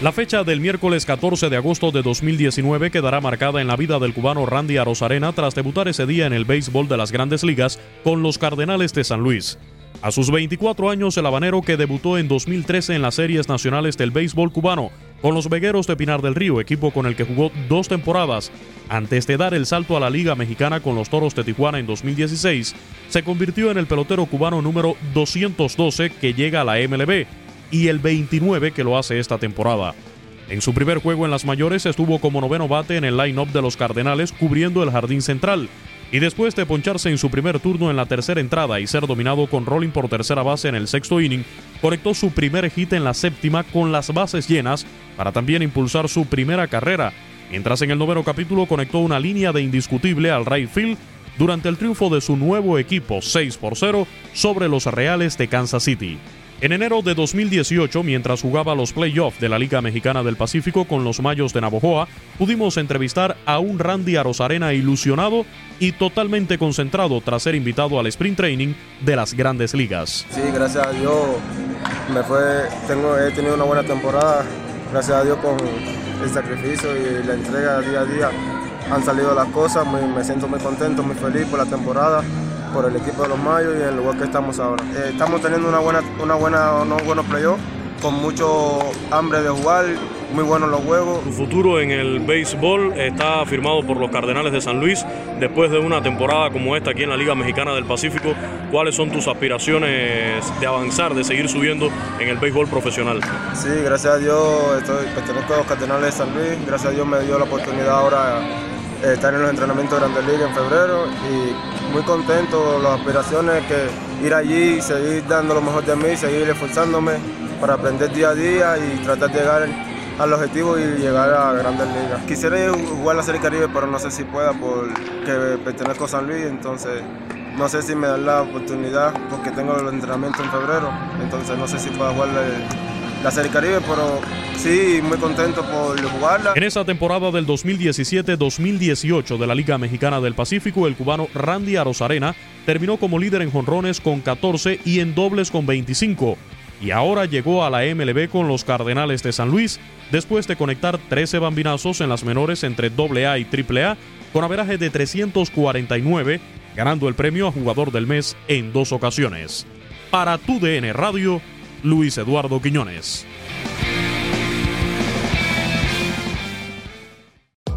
La fecha del miércoles 14 de agosto de 2019 quedará marcada en la vida del cubano Randy Arozarena tras debutar ese día en el béisbol de las grandes ligas con los Cardenales de San Luis. A sus 24 años, el habanero que debutó en 2013 en las series nacionales del béisbol cubano con los Vegueros de Pinar del Río, equipo con el que jugó dos temporadas, antes de dar el salto a la Liga Mexicana con los Toros de Tijuana en 2016, se convirtió en el pelotero cubano número 212 que llega a la MLB y el 29 que lo hace esta temporada. En su primer juego en las mayores estuvo como noveno bate en el line-up de los Cardenales cubriendo el jardín central, y después de poncharse en su primer turno en la tercera entrada y ser dominado con rolling por tercera base en el sexto inning, conectó su primer hit en la séptima con las bases llenas para también impulsar su primera carrera, mientras en el noveno capítulo conectó una línea de indiscutible al right field durante el triunfo de su nuevo equipo 6 por 0 sobre los Reales de Kansas City. En enero de 2018, mientras jugaba los playoffs de la Liga Mexicana del Pacífico con los Mayos de Navojoa, pudimos entrevistar a un Randy Arozarena ilusionado y totalmente concentrado tras ser invitado al sprint training de las grandes ligas. Sí, gracias a Dios me fue, tengo, he tenido una buena temporada, gracias a Dios con el sacrificio y la entrega día a día han salido las cosas, me siento muy contento, muy feliz por la temporada por el equipo de los Mayos y en el lugar que estamos ahora. Eh, estamos teniendo una buena, una buena, unos buenos playoffs, con mucho hambre de jugar, muy buenos los juegos. Su futuro en el béisbol está firmado por los Cardenales de San Luis. Después de una temporada como esta aquí en la Liga Mexicana del Pacífico, ¿cuáles son tus aspiraciones de avanzar, de seguir subiendo en el béisbol profesional? Sí, gracias a Dios estoy, pertenezco a los Cardenales de San Luis. Gracias a Dios me dio la oportunidad ahora estar en los entrenamientos de Grandes Ligas en febrero y muy contento, las aspiraciones que ir allí, seguir dando lo mejor de mí, seguir esforzándome para aprender día a día y tratar de llegar al objetivo y llegar a grandes ligas. Quisiera jugar la Serie Caribe, pero no sé si pueda porque pertenezco a San Luis, entonces no sé si me dan la oportunidad porque tengo el entrenamiento en febrero, entonces no sé si pueda jugar la Serie Caribe, pero sí, muy contento por jugarla. En esa temporada del 2017-2018 de la Liga Mexicana del Pacífico, el cubano Randy Arozarena terminó como líder en jonrones con 14 y en dobles con 25. Y ahora llegó a la MLB con los Cardenales de San Luis, después de conectar 13 bambinazos en las menores entre AA y AAA, con averaje de 349, ganando el premio a jugador del mes en dos ocasiones. Para tu DN Radio, Luis Eduardo Quiñones.